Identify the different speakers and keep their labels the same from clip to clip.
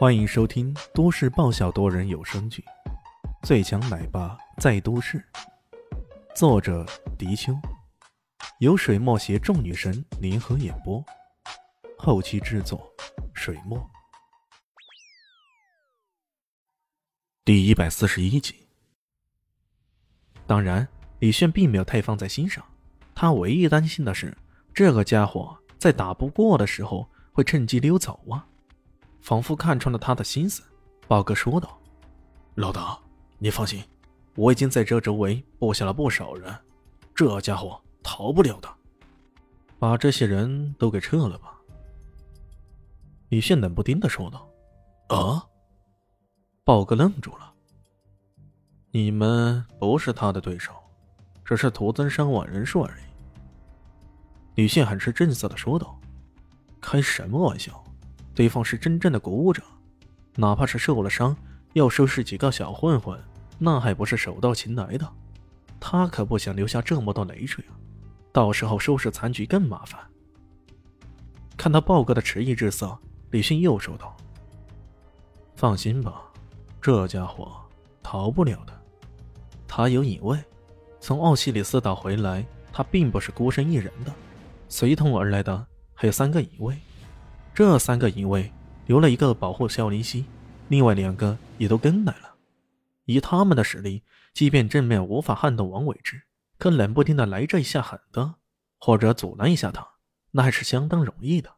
Speaker 1: 欢迎收听都市爆笑多人有声剧《最强奶爸在都市》，作者：迪秋，由水墨携众女神联合演播，后期制作：水墨。第一百四十一集。当然，李炫并没有太放在心上，他唯一担心的是这个家伙在打不过的时候会趁机溜走啊。仿佛看穿了他的心思，豹哥说道：“老大，你放心，我已经在这周围布下了不少人，这家伙逃不了的。把这些人都给撤了吧。”李炫冷不丁的说道：“啊！”豹哥愣住了：“你们不是他的对手，只是徒增伤亡人数而已。”李炫很是正色的说道：“开什么玩笑？”对方是真正的鼓舞者，哪怕是受了伤，要收拾几个小混混，那还不是手到擒来的？他可不想留下这么多累赘啊！到时候收拾残局更麻烦。看到豹哥的迟疑之色，李迅又说道：“放心吧，这家伙逃不了的。他有隐卫，从奥西里斯岛回来，他并不是孤身一人的，随同而来的还有三个隐卫。”这三个隐卫留了一个保护萧林熙，另外两个也都跟来了。以他们的实力，即便正面无法撼动王伟之，可冷不丁的来这一下狠的，或者阻拦一下他，那还是相当容易的。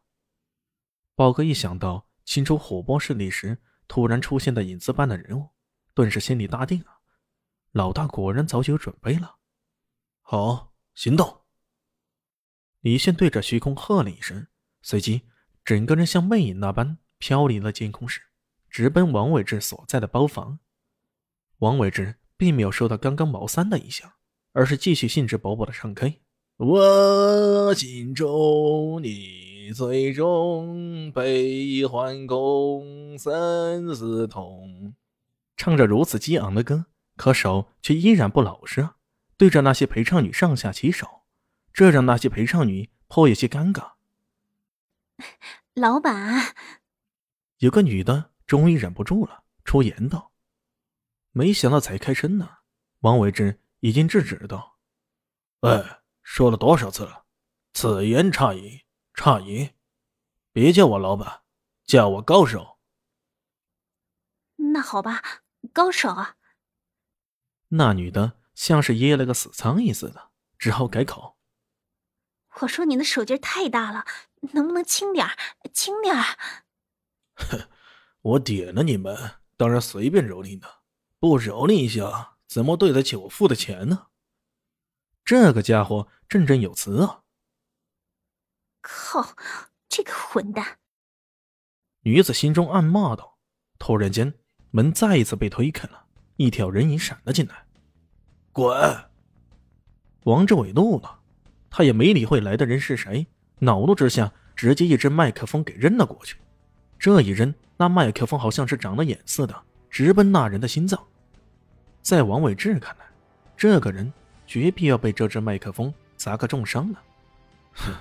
Speaker 1: 宝哥一想到清除火波势力时突然出现的影子般的人物，顿时心里大定啊！老大果然早就有准备了。好，行动！李现对着虚空喝了一声，随即。整个人像魅影那般飘离了监控室，直奔王伟志所在的包房。王伟志并没有受到刚刚毛三的影响，而是继续兴致勃勃的唱 K。我心中你最终，悲欢共生死同。唱着如此激昂的歌，可手却依然不老实，对着那些陪唱女上下其手，这让那些陪唱女颇有些尴尬。
Speaker 2: 老板，
Speaker 1: 有个女的终于忍不住了，出言道：“没想到才开身呢。”王伟之已经制止道：“哎，说了多少次了，此言差矣，差矣！别叫我老板，叫我高手。”
Speaker 2: 那好吧，高手啊。
Speaker 1: 那女的像是噎了个死苍蝇似的，只好改口：“
Speaker 2: 我说你的手劲太大了。”能不能轻点轻点
Speaker 1: 哼，我点了你们，当然随便蹂躏的，不蹂躏一下，怎么对得起我付的钱呢？这个家伙振振有词啊！
Speaker 2: 靠，这个混蛋！
Speaker 1: 女子心中暗骂道。突然间，门再一次被推开了，一条人影闪了进来。滚！王志伟怒了，他也没理会来的人是谁。恼怒之下，直接一只麦克风给扔了过去。这一扔，那麦克风好像是长了眼似的，直奔那人的心脏。在王伟志看来，这个人绝必要被这只麦克风砸个重伤了。哼，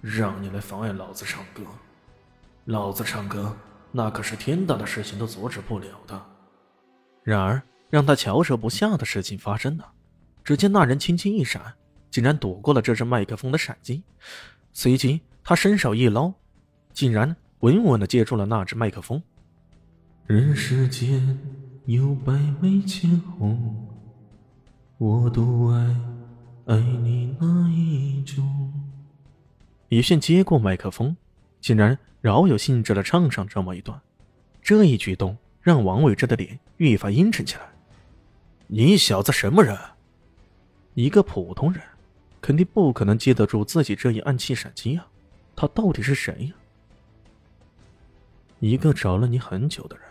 Speaker 1: 让你来妨碍老子唱歌，老子唱歌那可是天大的事情都阻止不了的。然而，让他瞧舌不下的事情发生了。只见那人轻轻一闪，竟然躲过了这只麦克风的闪击。随即，他伸手一捞，竟然稳稳的接住了那只麦克风。人世间有百媚千红，我独爱爱你那一种。李迅接过麦克风，竟然饶有兴致的唱上这么一段。这一举动让王伟之的脸愈发阴沉起来。你小子什么人？一个普通人。肯定不可能接得住自己这一暗器闪击啊！他到底是谁呀？一个找了你很久的人。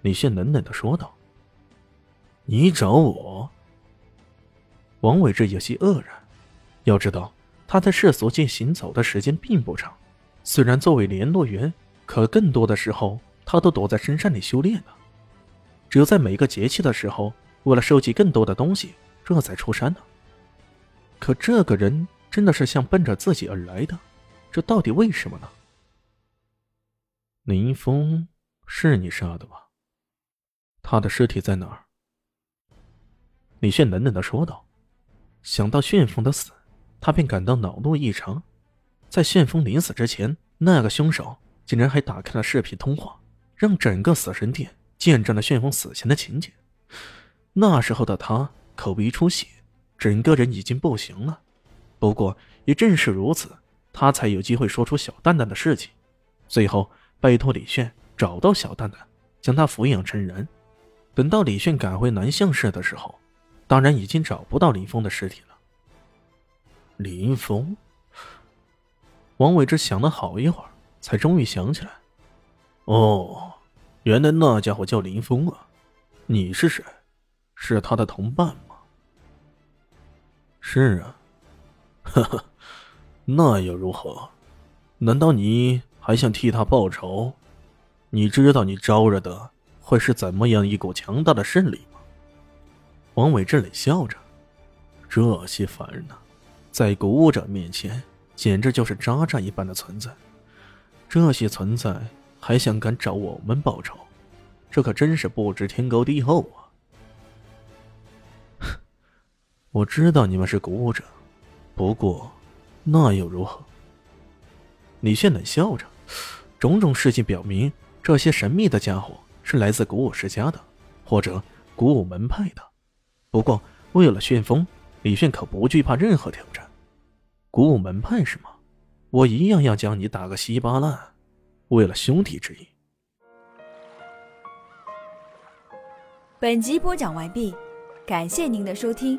Speaker 1: 李现冷冷的说道：“你找我？”王伟志有些愕然。要知道，他在世俗界行走的时间并不长，虽然作为联络员，可更多的时候他都躲在深山里修炼呢。只有在每一个节气的时候，为了收集更多的东西，这才出山的。可这个人真的是像奔着自己而来的，这到底为什么呢？林峰是你杀的吧？他的尸体在哪儿？李炫冷冷的说道。想到旋风的死，他便感到恼怒异常。在旋风临死之前，那个凶手竟然还打开了视频通话，让整个死神殿见证了旋风死前的情景。那时候的他口鼻出血，整个人已经不行了。不过也正是如此，他才有机会说出小蛋蛋的事情。最后拜托李炫找到小蛋蛋，将他抚养成人。等到李炫赶回南向市的时候，当然已经找不到林峰的尸体了。林峰，王伟之想了好一会儿，才终于想起来：“哦，原来那家伙叫林峰啊！你是谁？是他的同伴吗？”“是啊。”“呵呵，那又如何？难道你还想替他报仇？你知道你招惹的会是怎么样一股强大的势力吗？”王伟志冷笑着：“这些凡人呐，在古武者面前，简直就是渣渣一般的存在。这些存在还想敢找我们报仇，这可真是不知天高地厚啊！”我知道你们是鼓舞者，不过那又如何？李炫冷笑着，种种事情表明，这些神秘的家伙是来自鼓舞世家的，或者鼓舞门派的。不过，为了旋风，李炫可不惧怕任何挑战。鼓舞门派是吗？我一样要将你打个稀巴烂。为了兄弟之义。
Speaker 3: 本集播讲完毕，感谢您的收听。